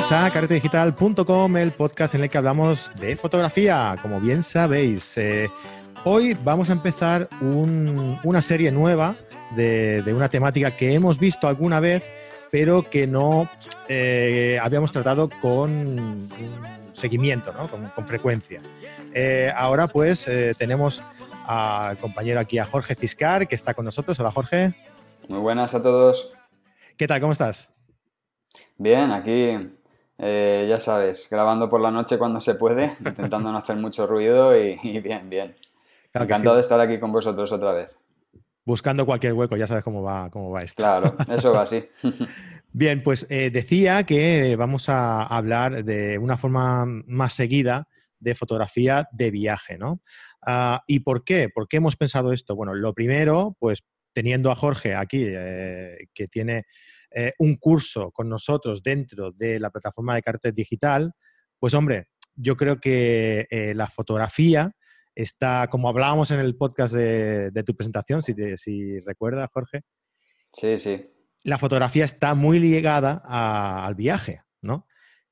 Bienvenidos a carretedigital.com, el podcast en el que hablamos de fotografía, como bien sabéis. Eh, hoy vamos a empezar una serie nueva de, una temática que hemos visto alguna vez, pero que no eh, habíamos tratado con seguimiento, ¿no? con, frecuencia. Eh, ahora pues tenemos al compañero aquí, a Jorge Ciscar, que está con nosotros. Hola Jorge. Muy buenas a todos. ¿Qué tal? ¿Cómo estás? Bien, aquí eh, ya sabes, grabando por la noche cuando se puede, intentando no hacer mucho ruido y, bien, bien. Encantado de estar aquí con vosotros otra vez. Buscando cualquier hueco, ya sabes cómo va, cómo va esto. Claro, eso va así. Bien, pues eh, decía que vamos a hablar de una forma más seguida de fotografía de viaje, ¿no? Ah, ¿Y por qué? ¿Por qué hemos pensado esto? Bueno, lo primero, pues teniendo a Jorge aquí, eh, que tiene eh, un curso con nosotros dentro de la plataforma de cartel digital, pues hombre, yo creo que eh, la fotografía está, como hablábamos en el podcast de, tu presentación, si, si recuerdas, Jorge. Sí, sí. La fotografía está muy ligada al viaje, ¿no?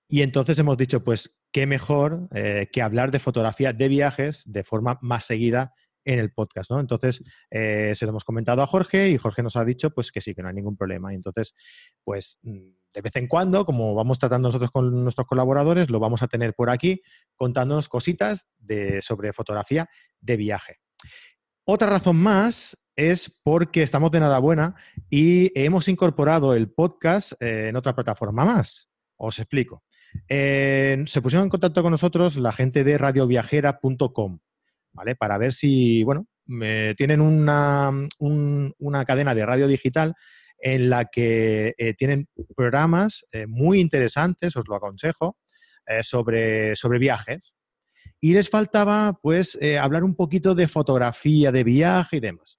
Y entonces hemos dicho, pues, qué mejor eh, que hablar de fotografía de viajes de forma más seguida en el podcast, ¿no? Entonces, eh, se lo hemos comentado a Jorge y Jorge nos ha dicho pues que sí, que no hay ningún problema. Y entonces, pues mm, de vez en cuando, como vamos tratando nosotros con nuestros colaboradores, lo vamos a tener por aquí contándonos cositas sobre fotografía de viaje. Otra razón más es porque estamos de enhorabuena y hemos incorporado el podcast eh, en otra plataforma más. Os explico. se pusieron en contacto con nosotros la gente de radioviajera.com. Para ver si, bueno, tienen una, una, cadena de radio digital en la que eh, tienen programas eh, muy interesantes, os lo aconsejo, eh, sobre, sobre viajes. Y les faltaba, pues, hablar un poquito de fotografía de viaje y demás.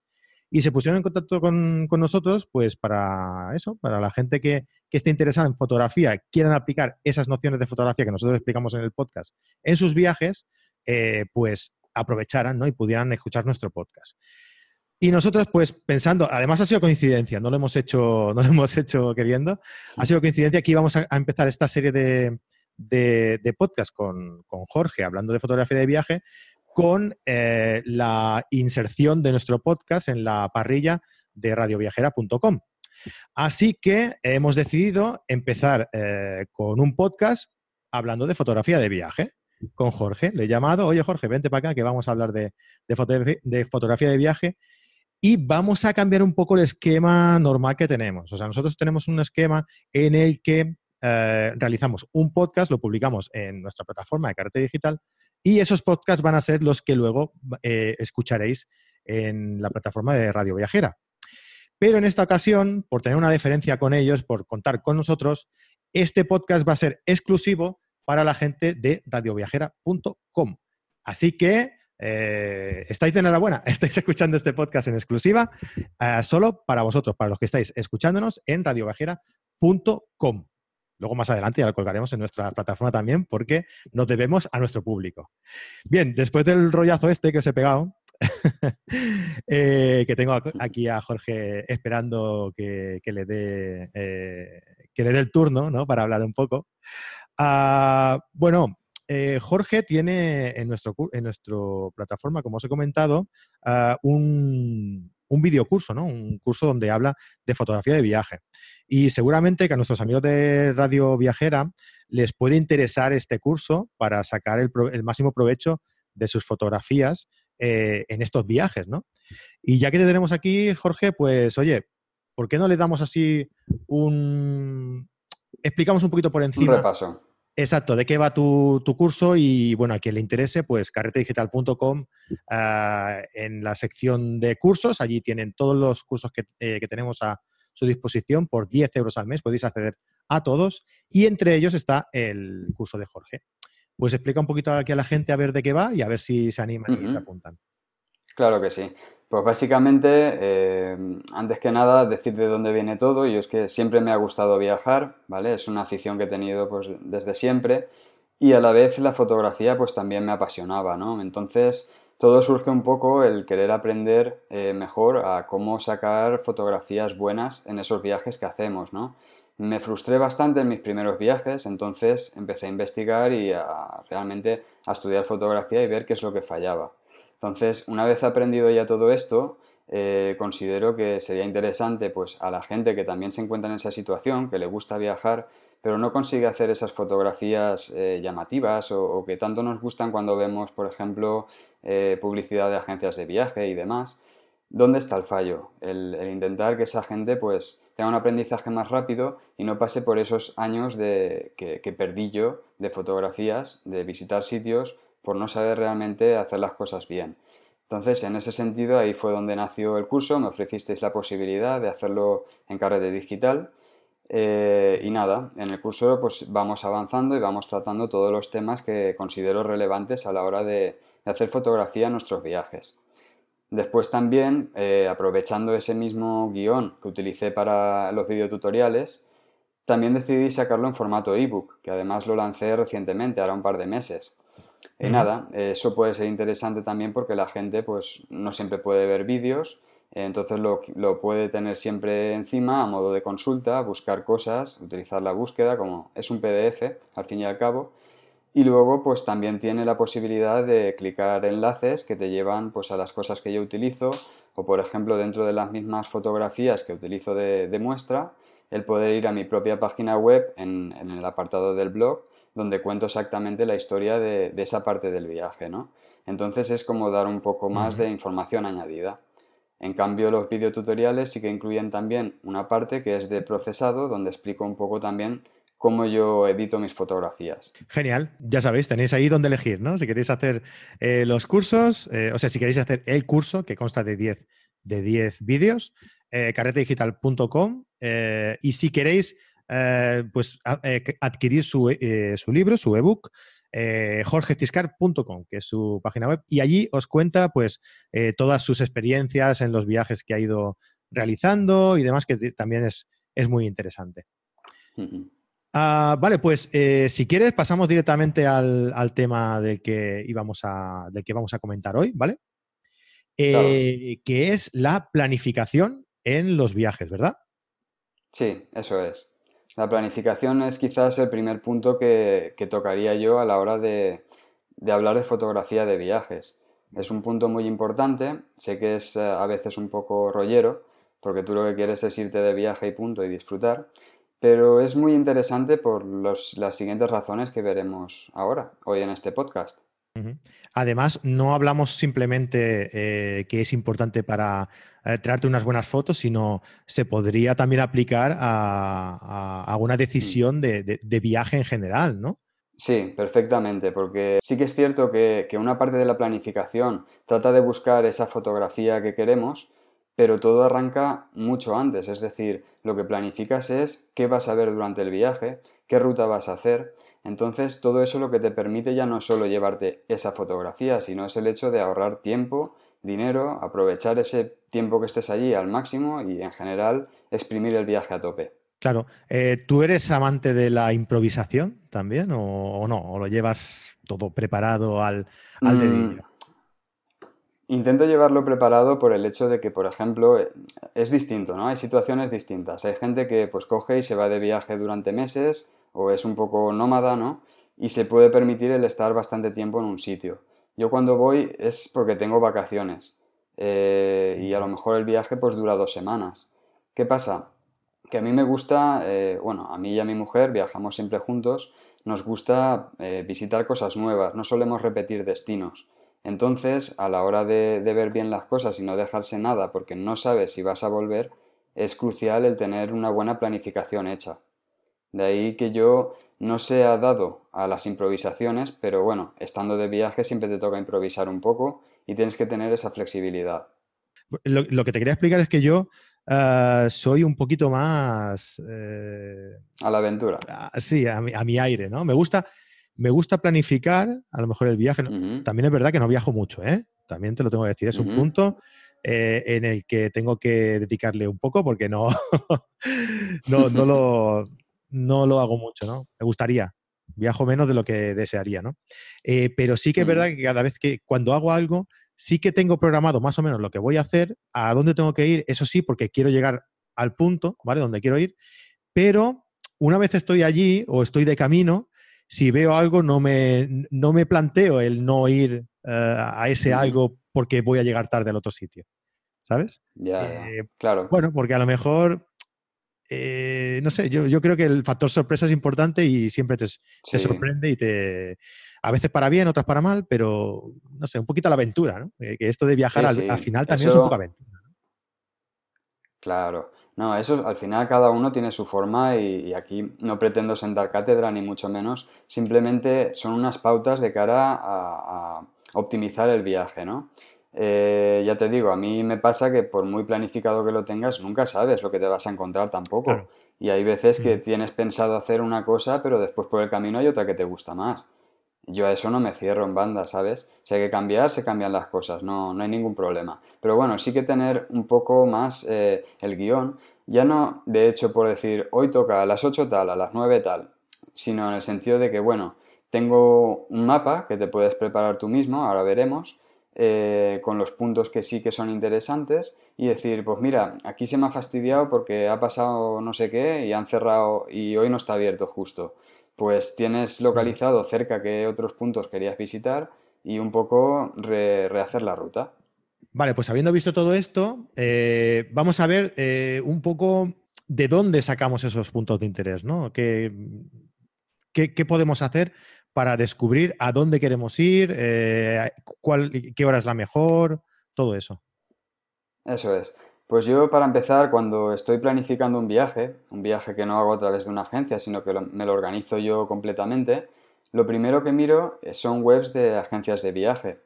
Y se pusieron en contacto con, con nosotros, pues, para eso, para la gente que, que esté interesada en fotografía, quieran aplicar esas nociones de fotografía que nosotros explicamos en el podcast en sus viajes, pues aprovecharan ¿no? y pudieran escuchar nuestro podcast. Y nosotros, pues pensando, además ha sido coincidencia, no lo hemos hecho, no lo hemos hecho queriendo, ha sido coincidencia que íbamos a, empezar esta serie de, de, podcast con, Jorge, hablando de fotografía de viaje, con eh, la inserción de nuestro podcast en la parrilla de radioviajera.com. Así que hemos decidido empezar eh, con un podcast hablando de fotografía de viaje con Jorge. Le he llamado, oye Jorge, vente para acá que vamos a hablar de, fotografía de viaje y vamos a cambiar un poco el esquema normal que tenemos. O sea, nosotros tenemos un esquema en el que eh, realizamos un podcast, lo publicamos en nuestra plataforma de carrete digital y esos podcasts van a ser los que luego eh, escucharéis en la plataforma de Radio Viajera. Pero en esta ocasión, por tener una diferencia con ellos, por contar con nosotros, este podcast va a ser exclusivo para la gente de radioviajera.com. Así que eh, estáis de enhorabuena, estáis escuchando este podcast en exclusiva eh, solo para vosotros, para los que estáis escuchándonos en radioviajera.com. Luego más adelante ya lo colgaremos en nuestra plataforma también porque nos debemos a nuestro público. Bien, después del rollazo este que os he pegado, eh, que tengo aquí a Jorge esperando que, le dé que le dé el turno ¿no? para hablar un poco. Ah, bueno, eh, Jorge tiene en nuestro, en nuestro plataforma, como os he comentado, ah, un, un videocurso, ¿no? Un curso donde habla de fotografía de viaje. Y seguramente que a nuestros amigos de Radio Viajera les puede interesar este curso para sacar el, máximo provecho de sus fotografías eh, en estos viajes, ¿no? Y ya que te tenemos aquí, Jorge, pues oye, ¿por qué no le damos así un... Explicamos un poquito por encima. Un repaso. Exacto, de qué va tu, curso y bueno, a quien le interese, pues carretedigital.com ah, en la sección de cursos, allí tienen todos los cursos eh, que, tenemos a su disposición por 10 euros al mes, podéis acceder a todos y entre ellos está el curso de Jorge. Pues explica un poquito aquí a la gente a ver de qué va y a ver si se animan y se apuntan. Claro que sí. Pues básicamente, eh, antes que nada, decir de dónde viene todo. Y es que siempre me ha gustado viajar, ¿vale? Es una afición que he tenido pues, desde siempre. Y a la vez la fotografía pues también me apasionaba, ¿no? Entonces, todo surge un poco el querer aprender eh, mejor a cómo sacar fotografías buenas en esos viajes que hacemos, ¿no? Me frustré bastante en mis primeros viajes, entonces empecé a investigar y a, realmente a estudiar fotografía y ver qué es lo que fallaba. Entonces, una vez aprendido ya todo esto, eh, considero que sería interesante pues, a la gente que también se encuentra en esa situación, que le gusta viajar, pero no consigue hacer esas fotografías eh, llamativas o, que tanto nos gustan cuando vemos, por ejemplo, eh, publicidad de agencias de viaje y demás. ¿Dónde está el fallo? El, intentar que esa gente pues tenga un aprendizaje más rápido y no pase por esos años de, que, que perdí yo de fotografías, de visitar sitios, por no saber realmente hacer las cosas bien. Entonces, en ese sentido, ahí fue donde nació el curso, me ofrecisteis la posibilidad de hacerlo en carrete digital. Eh, y nada, en el curso pues vamos avanzando y vamos tratando todos los temas que considero relevantes a la hora de, hacer fotografía en nuestros viajes. Después también, eh, aprovechando ese mismo guion que utilicé para los videotutoriales, también decidí sacarlo en formato ebook, que además lo lancé recientemente, ahora un par de meses. Y nada, eso puede ser interesante también porque la gente pues no siempre puede ver vídeos, entonces lo, lo, puede tener siempre encima a modo de consulta, buscar cosas, utilizar la búsqueda como es un PDF al fin y al cabo. Y luego pues también tiene la posibilidad de clicar enlaces que te llevan pues a las cosas que yo utilizo o por ejemplo dentro de las mismas fotografías que utilizo de, de muestra, el poder ir a mi propia página web en, en el apartado del blog donde cuento exactamente la historia de, esa parte del viaje, ¿no? Entonces es como dar un poco más de información añadida. En cambio, los videotutoriales sí que incluyen también una parte que es de procesado, donde explico un poco también cómo yo edito mis fotografías. Genial, ya sabéis, tenéis ahí donde elegir, ¿no? Si queréis hacer eh, los cursos, eh, o sea, si queréis hacer el curso que consta de 10 de 10 vídeos, eh, carretedigital.com y si queréis eh, pues eh, adquirir su, eh, su, libro, su ebook, jorgeciscar.com, que es su página web, y allí os cuenta pues todas sus experiencias en los viajes que ha ido realizando y demás, que también es, es muy interesante. Ah, vale, pues si quieres pasamos directamente al, al, tema del que íbamos a, del que vamos a comentar hoy, ¿vale? Que es la planificación en los viajes, ¿verdad? Sí, eso es. La planificación es quizás el primer punto que, tocaría yo a la hora de, hablar de fotografía de viajes. Es un punto muy importante, sé que es eh, a veces un poco rollero, porque tú lo que quieres es irte de viaje y punto y disfrutar, pero es muy interesante por las siguientes razones que veremos ahora, hoy en este podcast. Además, no hablamos simplemente eh, que es importante para eh, traerte unas buenas fotos, sino se podría también aplicar a, una decisión de, viaje en general, ¿no? Sí, perfectamente, porque sí que es cierto que, que, una parte de la planificación trata de buscar esa fotografía que queremos, pero todo arranca mucho antes, es decir, lo que planificas es qué vas a ver durante el viaje, qué ruta vas a hacer, entonces, todo eso lo que te permite ya no es solo llevarte esa fotografía, sino es el hecho de ahorrar tiempo, dinero, aprovechar ese tiempo que estés allí al máximo y en general exprimir el viaje a tope. Claro, eh, ¿tú eres amante de la improvisación también o, no? ¿O lo llevas todo preparado al, al mm, dedillo? Intento llevarlo preparado por el hecho de que, por ejemplo, eh, es distinto, ¿no? Hay situaciones distintas. Hay gente que pues coge y se va de viaje durante meses o es un poco nómada, ¿no? Y se puede permitir el estar bastante tiempo en un sitio. Yo cuando voy es porque tengo vacaciones eh, y a lo mejor el viaje pues dura dos semanas. ¿Qué pasa? Que a mí me gusta, eh, bueno, a mí y a mi mujer viajamos siempre juntos, nos gusta eh, visitar cosas nuevas, no solemos repetir destinos. Entonces, a la hora de, de ver bien las cosas y no dejarse nada porque no sabes si vas a volver, es crucial el tener una buena planificación hecha. De ahí que yo no se ha dado a las improvisaciones, pero bueno, estando de viaje siempre te toca improvisar un poco y tienes que tener esa flexibilidad. Lo, que te quería explicar es que yo ah, soy un poquito más... Eh, a la aventura. sí, a mi, aire, ¿no? Me gusta, me gusta planificar a lo mejor el viaje. También es verdad que no viajo mucho, ¿eh? También te lo tengo que decir, es un punto eh, en el que tengo que dedicarle un poco porque no, no, no, lo, no lo hago mucho, ¿no? Me gustaría. Viajo menos de lo que desearía, ¿no? Eh, pero sí que es verdad que cada vez que cuando hago algo, sí que tengo programado más o menos lo que voy a hacer, a dónde tengo que ir, eso sí, porque quiero llegar al punto, ¿vale? Donde quiero ir, pero una vez estoy allí o estoy de camino, si veo algo no me, no me planteo el no ir eh, a ese algo porque voy a llegar tarde al otro sitio. ¿Sabes? Ya, eh, claro. Bueno, porque a lo mejor, eh, no sé, yo, yo, creo que el factor sorpresa es importante y siempre te, sorprende y te... A veces para bien, otras para mal, pero no sé, un poquito la aventura, ¿no? que esto de viajar al, final también es un poco aventura. Claro. No, eso al final cada uno tiene su forma y, aquí no pretendo sentar cátedra ni mucho menos. Simplemente son unas pautas de cara a, optimizar el viaje, ¿no? Eh, ya te digo, a mí me pasa que por muy planificado que lo tengas, nunca sabes lo que te vas a encontrar tampoco. Y hay veces que mm. tienes pensado hacer una cosa, pero después por el camino hay otra que te gusta más. Yo a eso no me cierro en banda, ¿sabes? Si hay que cambiar, se cambian las cosas, no, no hay ningún problema. Pero bueno, sí que tener un poco más eh, el guion, ya no de hecho por decir, hoy toca a las 8 tal, a las 9 tal, sino en el sentido de que, bueno, tengo un mapa que te puedes preparar tú mismo, ahora veremos, eh, con los puntos que sí que son interesantes y decir, pues mira, aquí se me ha fastidiado porque ha pasado no sé qué y han cerrado y hoy no está abierto justo pues tienes localizado cerca qué otros puntos querías visitar y un poco rehacer la ruta. Vale, pues habiendo visto todo esto, eh, vamos a ver eh, un poco de dónde sacamos esos puntos de interés, ¿no? ¿Qué, qué, podemos hacer para descubrir a dónde queremos ir, eh, cuál, qué hora es la mejor, todo eso? Eso es. Pues yo, para empezar, cuando estoy planificando un viaje, un viaje que no hago a través de una agencia, sino que me lo organizo yo completamente, lo primero que miro son webs de agencias de viaje.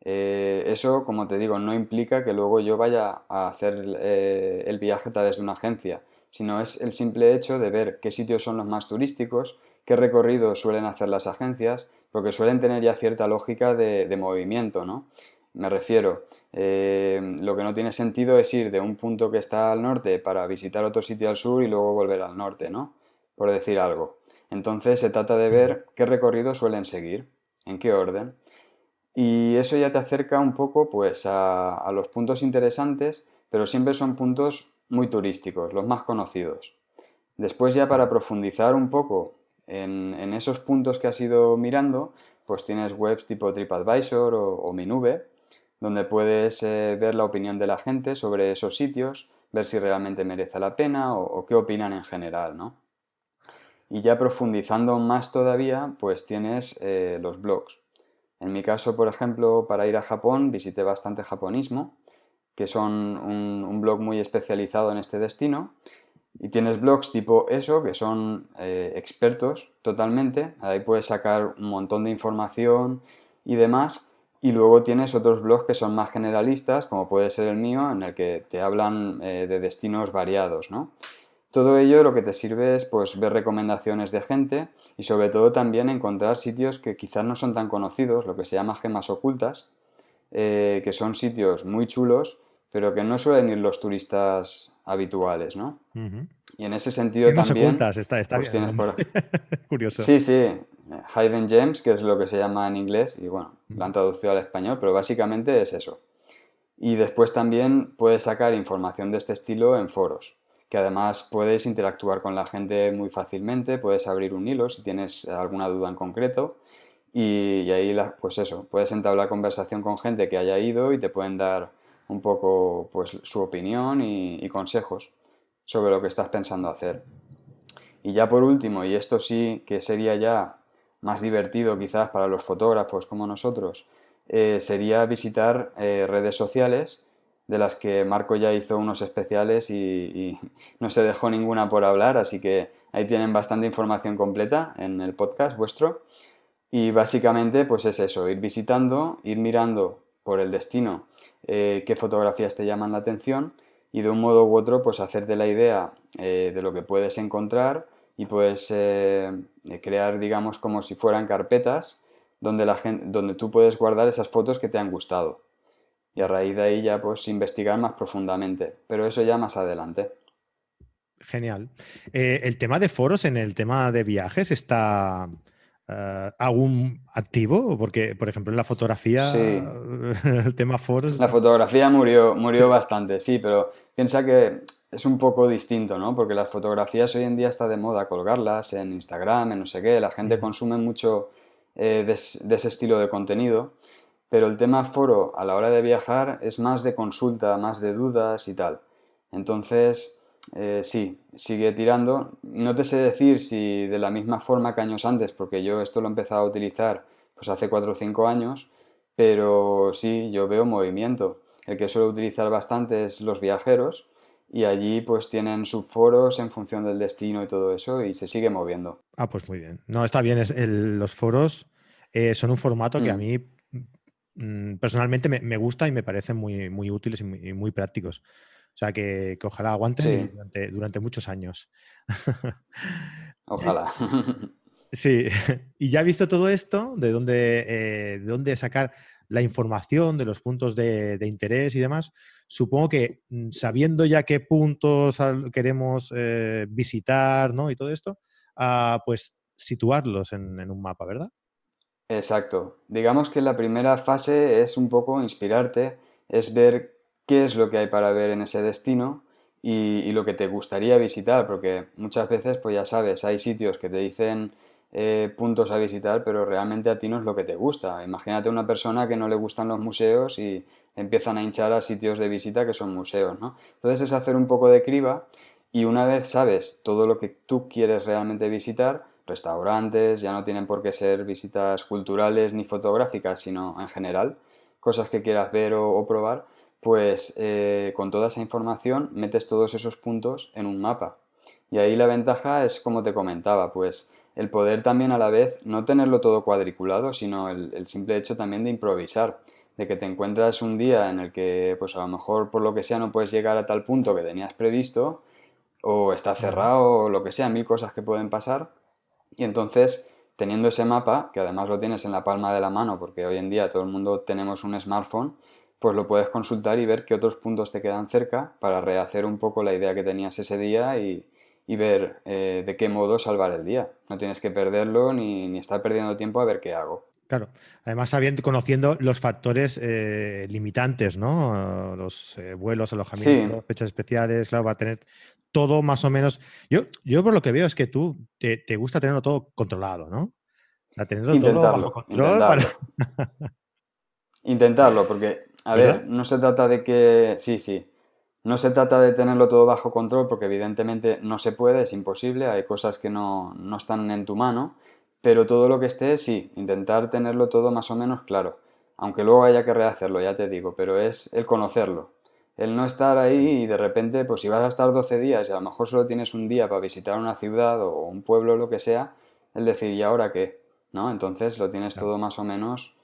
Eh, eso, como te digo, no implica que luego yo vaya a hacer eh, el viaje a través de una agencia, sino es el simple hecho de ver qué sitios son los más turísticos, qué recorridos suelen hacer las agencias, porque suelen tener ya cierta lógica de, de movimiento, ¿no? Me refiero, eh, lo que no tiene sentido es ir de un punto que está al norte para visitar otro sitio al sur y luego volver al norte, ¿no? Por decir algo. Entonces se trata de ver qué recorrido suelen seguir, en qué orden. Y eso ya te acerca un poco pues a, los puntos interesantes, pero siempre son puntos muy turísticos, los más conocidos. Después ya para profundizar un poco en, esos puntos que has ido mirando, pues tienes webs tipo TripAdvisor o, o Minube, donde puedes eh, ver la opinión de la gente sobre esos sitios, ver si realmente merece la pena o, qué opinan en general, ¿no? Y ya profundizando más todavía, pues tienes eh, los blogs. En mi caso, por ejemplo, para ir a Japón visité bastante japonismo, que son un, blog muy especializado en este destino. Y tienes blogs tipo eso, que son eh, expertos totalmente. Ahí puedes sacar un montón de información y demás. Y luego tienes otros blogs que son más generalistas, como puede ser el mío, en el que te hablan eh, de destinos variados, ¿no? Todo ello lo que te sirve es pues, ver recomendaciones de gente y sobre todo también encontrar sitios que quizás no son tan conocidos, lo que se llama gemas ocultas, eh, que son sitios muy chulos, pero que no suelen ir los turistas habituales, ¿no? Y en ese sentido gemas también... ocultas, está, está pues bien. Curioso. Sí, sí. Hidden Gems, que es lo que se llama en inglés, y bueno, lo han traducido al español, pero básicamente es eso. Y después también puedes sacar información de este estilo en foros, que además puedes interactuar con la gente muy fácilmente, puedes abrir un hilo si tienes alguna duda en concreto, y, ahí, pues eso, puedes entablar conversación con gente que haya ido y te pueden dar un poco pues, su opinión y consejos sobre lo que estás pensando hacer. Y ya por último, y esto sí que sería ya más divertido quizás para los fotógrafos como nosotros, eh, sería visitar eh, redes sociales de las que Marco ya hizo unos especiales y, no se dejó ninguna por hablar, así que ahí tienen bastante información completa en el podcast vuestro. Y básicamente pues es eso, ir visitando, ir mirando por el destino eh, qué fotografías te llaman la atención y de un modo u otro pues hacerte la idea de lo que puedes encontrar y puedes eh, crear, digamos, como si fueran carpetas donde, la gente, donde tú puedes guardar esas fotos que te han gustado. Y a raíz de ahí ya pues investigar más profundamente, pero eso ya más adelante. Genial. Eh, el tema de foros en el tema de viajes está aún activo, porque por ejemplo en la fotografía el tema foros. La fotografía murió, murió bastante, sí, pero piensa que es un poco distinto, ¿no? Porque las fotografías hoy en día está de moda colgarlas en Instagram, en no sé qué, la gente consume mucho eh, de, ese estilo de contenido, pero el tema foro a la hora de viajar es más de consulta, más de dudas y tal. Entonces, eh, sí, sigue tirando. No te sé decir si de la misma forma que años antes, porque yo esto lo he empezado a utilizar pues hace 4 o 5 años, pero sí, yo veo movimiento. El que suelo utilizar bastante es los viajeros y allí pues tienen subforos en función del destino y todo eso y se sigue moviendo. Ah, pues muy bien. No, está bien. Es los foros eh, son un formato que a mm. mí mm, personalmente me, gusta y me parecen muy, muy útiles y muy, prácticos. O sea, que, ojalá aguanten durante, muchos años. Ojalá. Sí, y ya visto todo esto, de dónde, eh, de dónde sacar la información de los puntos de, interés y demás, supongo que mm, sabiendo ya qué puntos queremos eh, visitar ¿no? y todo esto, ah, pues situarlos en, un mapa, ¿verdad? Exacto. Digamos que la primera fase es un poco inspirarte, es ver qué es lo que hay para ver en ese destino y, y lo que te gustaría visitar, porque muchas veces, pues ya sabes, hay sitios que te dicen eh, puntos a visitar, pero realmente a ti no es lo que te gusta. Imagínate una persona que no le gustan los museos y empiezan a hinchar a sitios de visita que son museos, ¿no? Entonces es hacer un poco de criba y una vez sabes todo lo que tú quieres realmente visitar, restaurantes, ya no tienen por qué ser visitas culturales ni fotográficas, sino en general, cosas que quieras ver o, probar, pues eh, con toda esa información metes todos esos puntos en un mapa. Y ahí la ventaja es como te comentaba, pues el poder también a la vez no tenerlo todo cuadriculado, sino el, simple hecho también de improvisar, de que te encuentras un día en el que pues a lo mejor por lo que sea no puedes llegar a tal punto que tenías previsto, o está cerrado, o lo que sea, mil cosas que pueden pasar, y entonces teniendo ese mapa, que además lo tienes en la palma de la mano, porque hoy en día todo el mundo tenemos un smartphone, pues lo puedes consultar y ver qué otros puntos te quedan cerca para rehacer un poco la idea que tenías ese día y, y ver eh, de qué modo salvar el día. No tienes que perderlo ni, estar perdiendo tiempo a ver qué hago. Claro. Además, sabiendo, conociendo los factores eh, limitantes, ¿no? Los eh, vuelos, alojamientos, fechas especiales, claro, va a tener todo más o menos. Yo, yo por lo que veo es que tú te, gusta tenerlo todo controlado, ¿no? A tenerlo todo bajo control. Intentarlo. intentarlo, porque, a ver, no se trata de que. Sí, sí. No se trata de tenerlo todo bajo control porque evidentemente no se puede, es imposible, hay cosas que no, están en tu mano, pero todo lo que esté, sí, intentar tenerlo todo más o menos claro, aunque luego haya que rehacerlo, ya te digo, pero es el conocerlo, el no estar ahí y de repente, pues si vas a estar 12 días y a lo mejor solo tienes un día para visitar una ciudad o un pueblo o lo que sea, el decir, ¿y ahora qué? ¿No? Entonces lo tienes todo más o menos,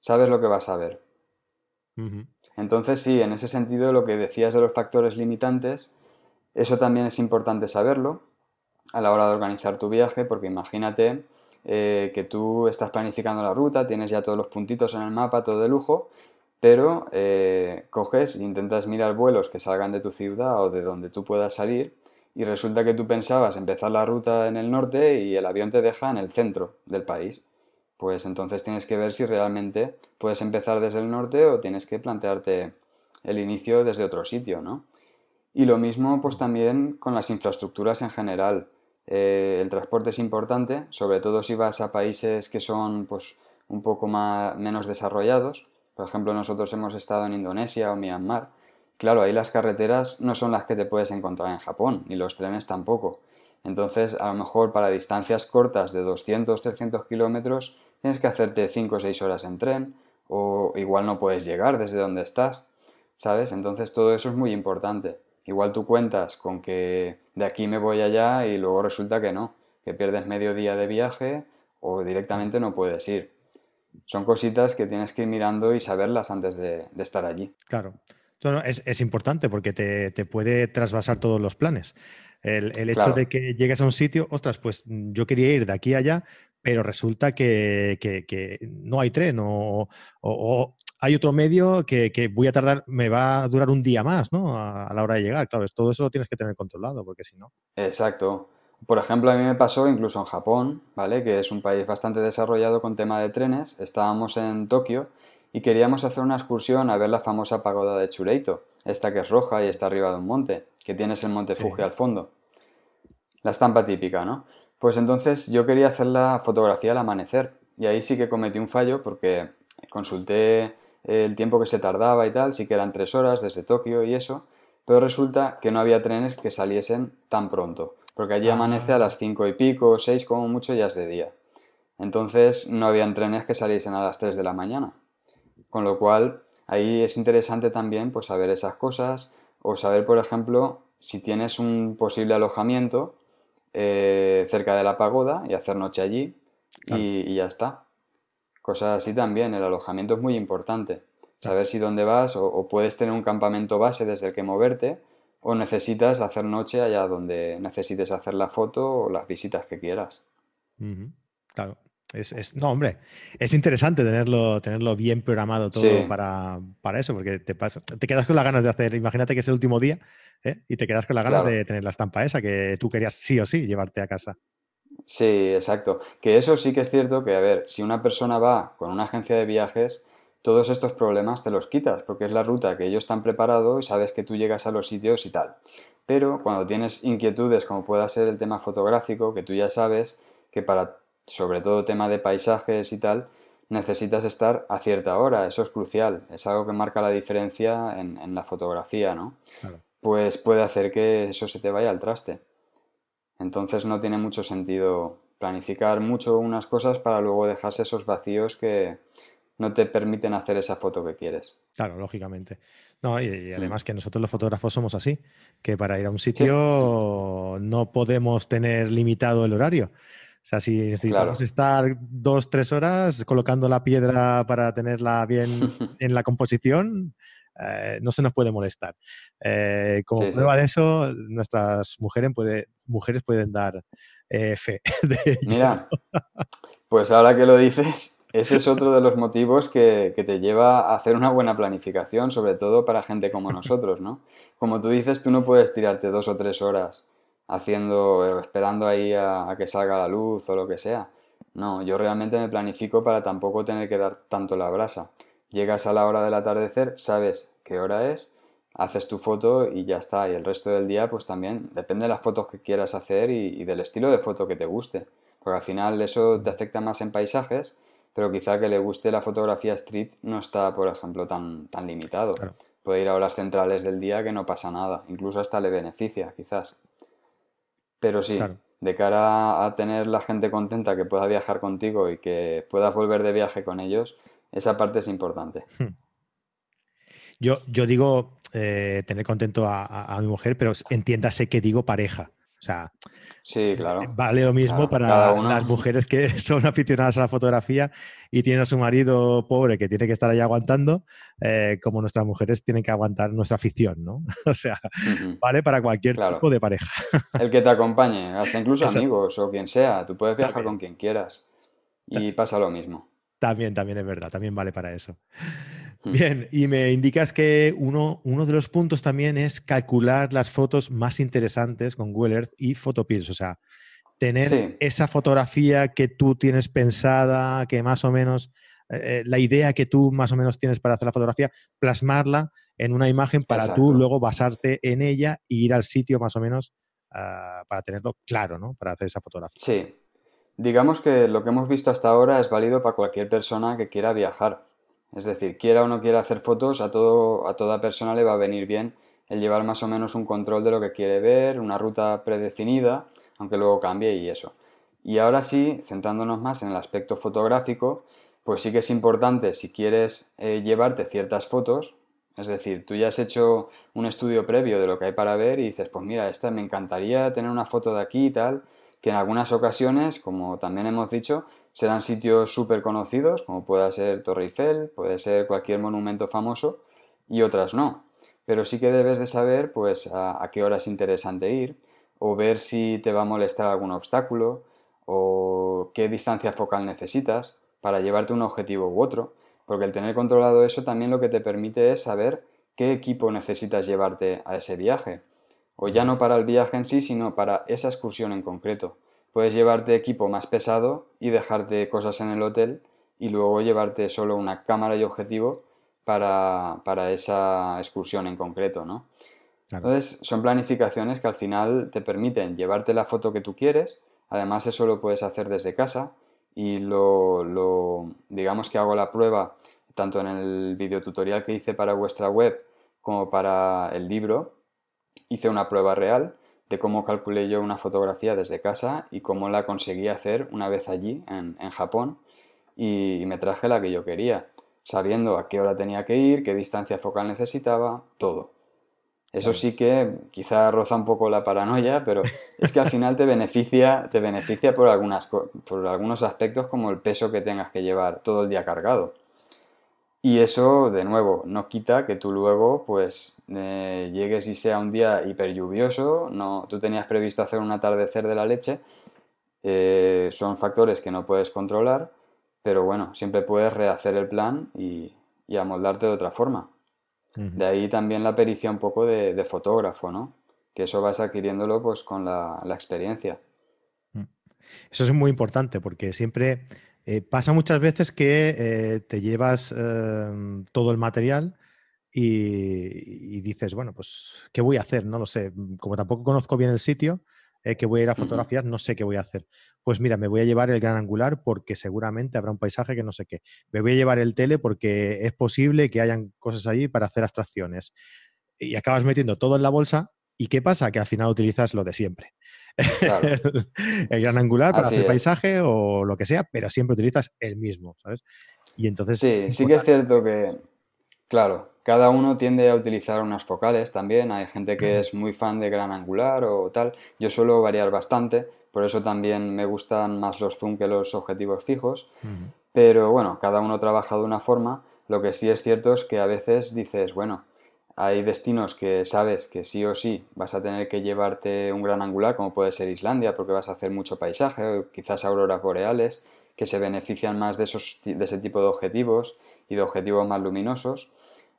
sabes lo que vas a ver. Entonces, sí, en ese sentido, lo que decías de los factores limitantes, eso también es importante saberlo a la hora de organizar tu viaje, porque imagínate eh, que tú estás planificando la ruta, tienes ya todos los puntitos en el mapa, todo de lujo, pero eh, coges e intentas mirar vuelos que salgan de tu ciudad o de donde tú puedas salir y resulta que tú pensabas empezar la ruta en el norte y el avión te deja en el centro del país pues entonces tienes que ver si realmente puedes empezar desde el norte o tienes que plantearte el inicio desde otro sitio, ¿no? Y lo mismo pues también con las infraestructuras en general. Eh, el transporte es importante, sobre todo si vas a países que son pues un poco más, menos desarrollados. Por ejemplo, nosotros hemos estado en Indonesia o Myanmar. Claro, ahí las carreteras no son las que te puedes encontrar en Japón, ni los trenes tampoco. Entonces, a lo mejor para distancias cortas de 200, 300 kilómetros, tienes que hacerte 5 o 6 horas en tren o igual no puedes llegar desde donde estás, ¿sabes? Entonces todo eso es muy importante. Igual tú cuentas con que de aquí me voy allá y luego resulta que no, que pierdes medio día de viaje o directamente no puedes ir. Son cositas que tienes que ir mirando y saberlas antes de, estar allí. Claro. es, importante porque te, te, puede trasvasar todos los planes. El, hecho de que llegues a un sitio, ostras, pues yo quería ir de aquí a allá, pero resulta que, no hay tren o, hay otro medio que, voy a tardar, me va a durar un día más, ¿no? A, la hora de llegar. Claro, todo eso lo tienes que tener controlado, porque si no. Exacto. Por ejemplo, a mí me pasó incluso en Japón, ¿vale? Que es un país bastante desarrollado con tema de trenes. Estábamos en Tokio y queríamos hacer una excursión a ver la famosa pagoda de Chureito, esta que es roja y está arriba de un monte. que tienes el Monte Fuji al fondo. La estampa típica, ¿no? Pues entonces yo quería hacer la fotografía al amanecer y ahí sí que cometí un fallo porque consulté el tiempo que se tardaba y tal, sí que eran tres horas desde Tokio y eso, pero resulta que no había trenes que saliesen tan pronto, porque allí ah. amanece a las cinco y pico, seis como mucho ya es de día. Entonces no habían trenes que saliesen a las 3 de la mañana. Con lo cual ahí es interesante también pues saber esas cosas o saber, por ejemplo, si tienes un posible alojamiento eh, cerca de la pagoda y hacer noche allí y, ya está. Cosas así también, el alojamiento es muy importante. Saber si dónde vas o, puedes tener un campamento base desde el que moverte o necesitas hacer noche allá donde necesites hacer la foto o las visitas que quieras. Claro. Es, no, hombre, es interesante tenerlo, tenerlo bien programado todo para, eso, porque te, te quedas con las ganas de hacer, imagínate que es el último día ¿eh? y te quedas con las ganas de tener la estampa esa que tú querías sí o sí llevarte a casa. Sí, exacto. Que eso sí que es cierto que, a ver, si una persona va con una agencia de viajes, todos estos problemas te los quitas, porque es la ruta que ellos están preparados y sabes que tú llegas a los sitios y tal. Pero cuando tienes inquietudes como pueda ser el tema fotográfico, que tú ya sabes que para sobre todo tema de paisajes y tal, necesitas estar a cierta hora, eso es crucial, es algo que marca la diferencia en, la fotografía, ¿no? Pues puede hacer que eso se te vaya al traste. Entonces no tiene mucho sentido planificar mucho unas cosas para luego dejarse esos vacíos que no te permiten hacer esa foto que quieres. Claro, lógicamente. No, y, además que nosotros los fotógrafos somos así, que para ir a un sitio no podemos tener limitado el horario. O sea, si necesitamos estar dos, tres horas colocando la piedra para tenerla bien en la composición, eh, no se nos puede molestar. Eh, como prueba de eso, nuestras mujeres, puede, mujeres pueden dar eh, fe de Mira, pues ahora que lo dices, ese es otro de los motivos que, que, te lleva a hacer una buena planificación, sobre todo para gente como nosotros, ¿no? Como tú dices, tú no puedes tirarte dos o tres horas haciendo, esperando ahí a, que salga la luz o lo que sea. No, yo realmente me planifico para tampoco tener que dar tanto la brasa. Llegas a la hora del atardecer, sabes qué hora es, haces tu foto y ya está. Y el resto del día, pues también depende de las fotos que quieras hacer y, del estilo de foto que te guste. Porque al final eso te afecta más en paisajes, pero quizá que le guste la fotografía street no está, por ejemplo, tan, tan limitado. Puede ir a horas centrales del día que no pasa nada. Incluso hasta le beneficia, quizás. Pero sí, de cara a tener la gente contenta que pueda viajar contigo y que puedas volver de viaje con ellos, esa parte es importante. Hmm. Yo, yo digo eh, tener contento a, mi mujer, pero entiéndase que digo pareja. O sea, sí, claro. vale lo mismo para las mujeres que son aficionadas a la fotografía y tienen a su marido pobre que tiene que estar ahí aguantando, eh, como nuestras mujeres tienen que aguantar nuestra afición, ¿no? o sea, vale para cualquier tipo de pareja. El que te acompañe, hasta incluso amigos o quien sea, tú puedes viajar con quien quieras y pasa lo mismo. También, también es verdad, también vale para eso. Bien, y me indicas que uno, uno de los puntos también es calcular las fotos más interesantes con Google Earth y Photopills, o sea, tener esa fotografía que tú tienes pensada, que más o menos, eh, eh, la idea que tú más o menos tienes para hacer la fotografía, plasmarla en una imagen para tú luego basarte en ella e ir al sitio más o menos ah, para tenerlo claro, ¿no? Para hacer esa fotografía. Sí. Digamos que lo que hemos visto hasta ahora es válido para cualquier persona que quiera viajar. Es decir, quiera o no quiera hacer fotos, a, todo, a toda persona le va a venir bien el llevar más o menos un control de lo que quiere ver, una ruta predefinida, aunque luego cambie y eso. Y ahora sí, centrándonos más en el aspecto fotográfico, pues sí que es importante si quieres eh, llevarte ciertas fotos, es decir, tú ya has hecho un estudio previo de lo que hay para ver y dices, pues mira, esta me encantaría tener una foto de aquí y tal, que en algunas ocasiones, como también hemos dicho, serán sitios súper conocidos, como pueda ser Torre Eiffel, puede ser cualquier monumento famoso, y otras no. Pero sí que debes de saber pues a qué hora es interesante ir, o ver si te va a molestar algún obstáculo, o qué distancia focal necesitas para llevarte un objetivo u otro, porque el tener controlado eso también lo que te permite es saber qué equipo necesitas llevarte a ese viaje, o ya no para el viaje en sí, sino para esa excursión en concreto. Puedes llevarte equipo más pesado y dejarte cosas en el hotel y luego llevarte solo una cámara y objetivo para, para esa excursión en concreto, ¿no? Entonces, son planificaciones que al final te permiten llevarte la foto que tú quieres. Además, eso lo puedes hacer desde casa y lo, digamos que hago la prueba tanto en el videotutorial que hice para vuestra web como para el libro. Hice una prueba real de cómo calculé yo una fotografía desde casa y cómo la conseguí hacer una vez allí, en, Japón, y me traje la que yo quería, sabiendo a qué hora tenía que ir, qué distancia focal necesitaba, todo. Eso sí que quizá roza un poco la paranoia, pero es que al final te beneficia, te beneficia por, algunas, por algunos aspectos como el peso que tengas que llevar todo el día cargado. Y eso, de nuevo, no quita que tú luego pues eh, llegues y sea un día hiper lluvioso, no, tú tenías previsto hacer un atardecer de la leche, eh, son factores que no puedes controlar, pero bueno, siempre puedes rehacer el plan y, y amoldarte de otra forma. De ahí también la pericia un poco de, fotógrafo, ¿no? Que eso vas adquiriéndolo pues con la, experiencia. Mm. Eso es muy importante porque siempre eh, pasa muchas veces que eh, te llevas em, todo el material y, y, dices, bueno, pues, ¿qué voy a hacer? No lo sé. Como tampoco conozco bien el sitio, eh, que voy a ir a fotografiar, no sé qué voy a hacer. Pues mira, me voy a llevar el gran angular porque seguramente habrá un paisaje que no sé qué. Me voy a llevar el tele porque es posible que hayan cosas allí para hacer abstracciones. Y acabas metiendo todo en la bolsa y ¿qué pasa? Que al final utilizas lo de siempre. el, gran angular para hacer paisaje o lo que sea, pero siempre utilizas el mismo, ¿sabes? Y entonces... Sí, sí que es cierto que, claro, cada uno tiende a utilizar unas focales también. Hay gente que es muy fan de gran angular o tal. Yo suelo variar bastante, por eso también me gustan más los zoom que los objetivos fijos. Pero bueno, cada uno trabaja de una forma. Lo que sí es cierto es que a veces dices, bueno, hay destinos que sabes que sí o sí vas a tener que llevarte un gran angular, como puede ser Islandia, porque vas a hacer mucho paisaje, o quizás auroras boreales, que se benefician más de, esos, de ese tipo de objetivos y de objetivos más luminosos.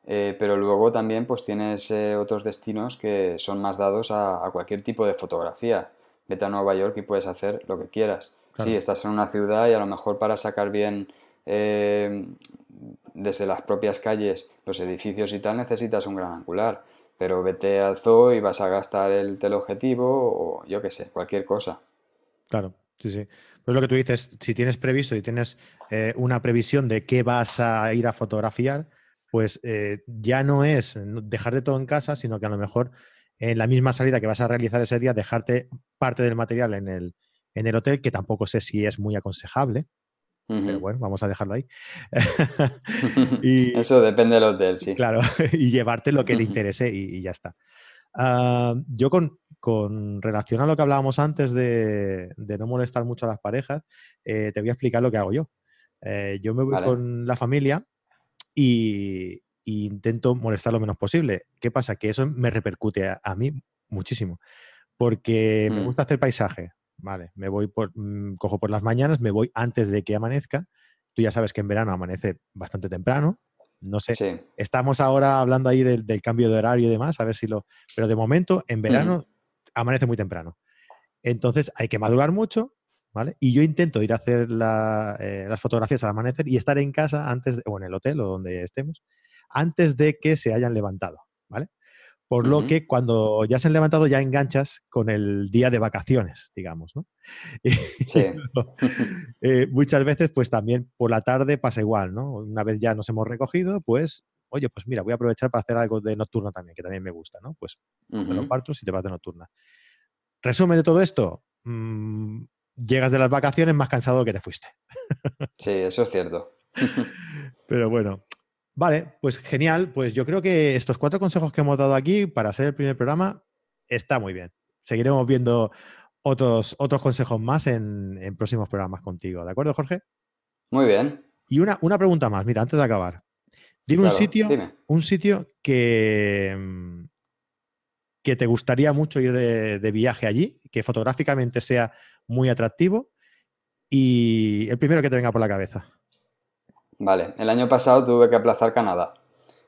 Eh, pero luego también pues tienes eh, otros destinos que son más dados a, cualquier tipo de fotografía. Vete a Nueva York y puedes hacer lo que quieras. Sí, estás en una ciudad y a lo mejor para sacar bien eh, desde las propias calles los edificios y tal necesitas un gran angular. Pero vete al zoo y vas a gastar el teleobjetivo o yo qué sé, cualquier cosa. Claro, sí, sí. Pues lo que tú dices, si tienes previsto y tienes una previsión de qué vas a ir a fotografiar, pues eh, ya no es dejar de todo en casa, sino que a lo mejor en la misma salida que vas a realizar ese día, dejarte parte del material en el, en el hotel, que tampoco sé si es muy aconsejable. Pero bueno, vamos a dejarlo ahí. y, Eso depende del hotel, sí. Claro, y llevarte lo que le interese y, ya está. Ah, yo con, relación a lo que hablábamos antes de, no molestar mucho a las parejas, eh, te voy a explicar lo que hago yo. Eh, yo me voy con la familia y, intento molestar lo menos posible. ¿Qué pasa? Que eso me repercute a, mí muchísimo, porque me mm. gusta hacer paisaje, ¿vale? Me voy por, mm, cojo por las mañanas, me voy antes de que amanezca. Tú ya sabes que en verano amanece bastante temprano. No sé, estamos ahora hablando ahí del, cambio de horario y demás, a ver si lo... Pero de momento, en verano, amanece muy temprano. Entonces hay que madurar mucho y yo intento ir a hacer eh, las fotografías al amanecer y estar en casa antes, o en el hotel o donde estemos, antes de que se hayan levantado, ¿vale? Por lo que cuando ya se han levantado ya enganchas con el día de vacaciones, digamos, ¿no? Sí. Eh, muchas veces, pues también por la tarde pasa igual, ¿no? Una vez ya nos hemos recogido, pues, oye, pues mira, voy a aprovechar para hacer algo de nocturno también, que también me gusta, ¿no? Pues uh -huh. los partos y te vas de nocturna. Resumen de todo esto, mm, llegas de las vacaciones más cansado que te fuiste. Sí, eso es cierto. Pero bueno, vale, pues genial. Pues yo creo que estos cuatro consejos que hemos dado aquí para hacer el primer programa está muy bien. Seguiremos viendo otros, otros consejos más en, próximos programas contigo. ¿De acuerdo, Jorge? Muy bien. Y una, una pregunta más, mira, antes de acabar. Dime un sitio, un sitio que, mm, que te gustaría mucho ir de, viaje allí, que fotográficamente sea muy atractivo y el primero que te venga por la cabeza. Vale, el año pasado tuve que aplazar Canadá.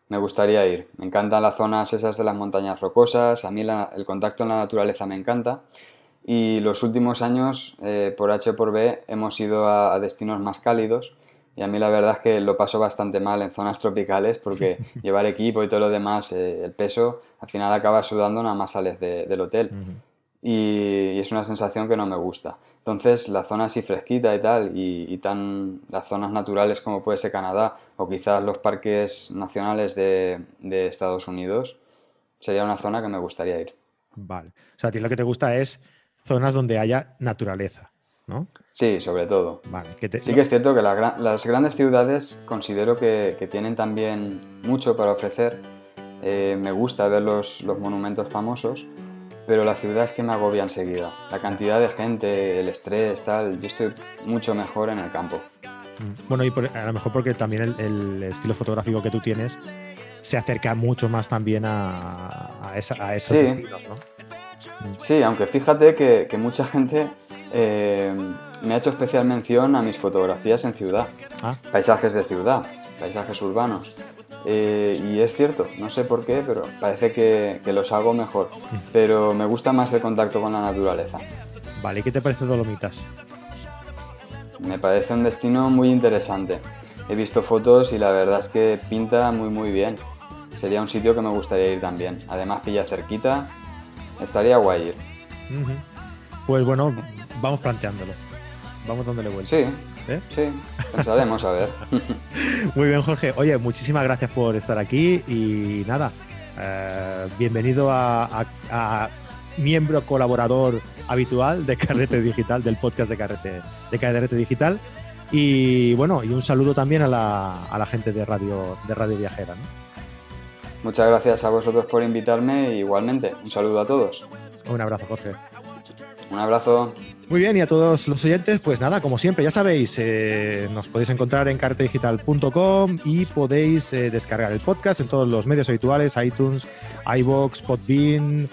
Me gustaría ir. Me encantan las zonas esas de las montañas rocosas, a mí el contacto en la naturaleza me encanta. Y los últimos años, eh, por H o por B, hemos ido a, destinos más cálidos, Y a mí la verdad es que lo paso bastante mal en zonas tropicales porque llevar equipo y todo lo demás, eh, el peso, al final acabas sudando nada más sales del hotel. y, es una sensación que no me gusta. Entonces, la zona así fresquita y tal, y, tan las zonas naturales como puede ser Canadá o quizás los parques nacionales de, de Estados Unidos, sería una zona que me gustaría ir. Vale. O sea, a ti lo que te gusta es zonas donde haya naturaleza, ¿no? Sí, sobre todo. Sí que es cierto que las grandes ciudades considero que, tienen también mucho para ofrecer. Eh, me gusta ver los, monumentos famosos, pero la ciudad es que me agobia enseguida. La cantidad de gente, el estrés, tal, yo estoy mucho mejor en el campo. Mm. Bueno, y a lo mejor porque también el, estilo fotográfico que tú tienes se acerca mucho más también a, esa, a esos estilos, ¿no? Sí, aunque fíjate que, mucha gente eh, me ha hecho especial mención a mis fotografías en ciudad, ah. paisajes de ciudad, paisajes urbanos. Eh, y es cierto, no sé por qué, pero parece que, los hago mejor. Pero me gusta más el contacto con la naturaleza. Vale, ¿y qué te parece Dolomitas? Me parece un destino muy interesante. He visto fotos y la verdad es que pinta muy muy bien. Sería un sitio que me gustaría ir también. Además pilla cerquita, estaría guay ir. Pues bueno, vamos planteándolo. Vamos dándole vuelta. Sí, ¿Eh? sí, pensaremos a ver. Muy bien, Jorge. Oye, muchísimas gracias por estar aquí y nada, eh, bienvenido a, miembro colaborador habitual de Carrete Digital, del podcast de Carrete, de Carrete Digital. Y bueno, y un saludo también a la, a la gente de Radio, de Radio Viajera. Muchas gracias a vosotros por invitarme igualmente un saludo a todos. Un abrazo, Jorge. Un abrazo. Muy bien, y a todos los oyentes, pues nada, como siempre, ya sabéis, eh, nos podéis encontrar en cartedigital.com y podéis eh, descargar el podcast en todos los medios habituales, iTunes, iBox, Podbean,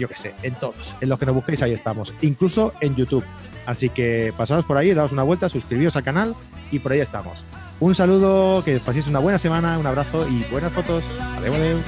yo qué sé, en todos. En los que nos busquéis, ahí estamos. Incluso en YouTube. Así que pasaos por ahí, daos una vuelta, suscribíos al canal y por ahí estamos. Un saludo, que paséis una buena semana, un abrazo y buenas fotos. Adiós, adiós.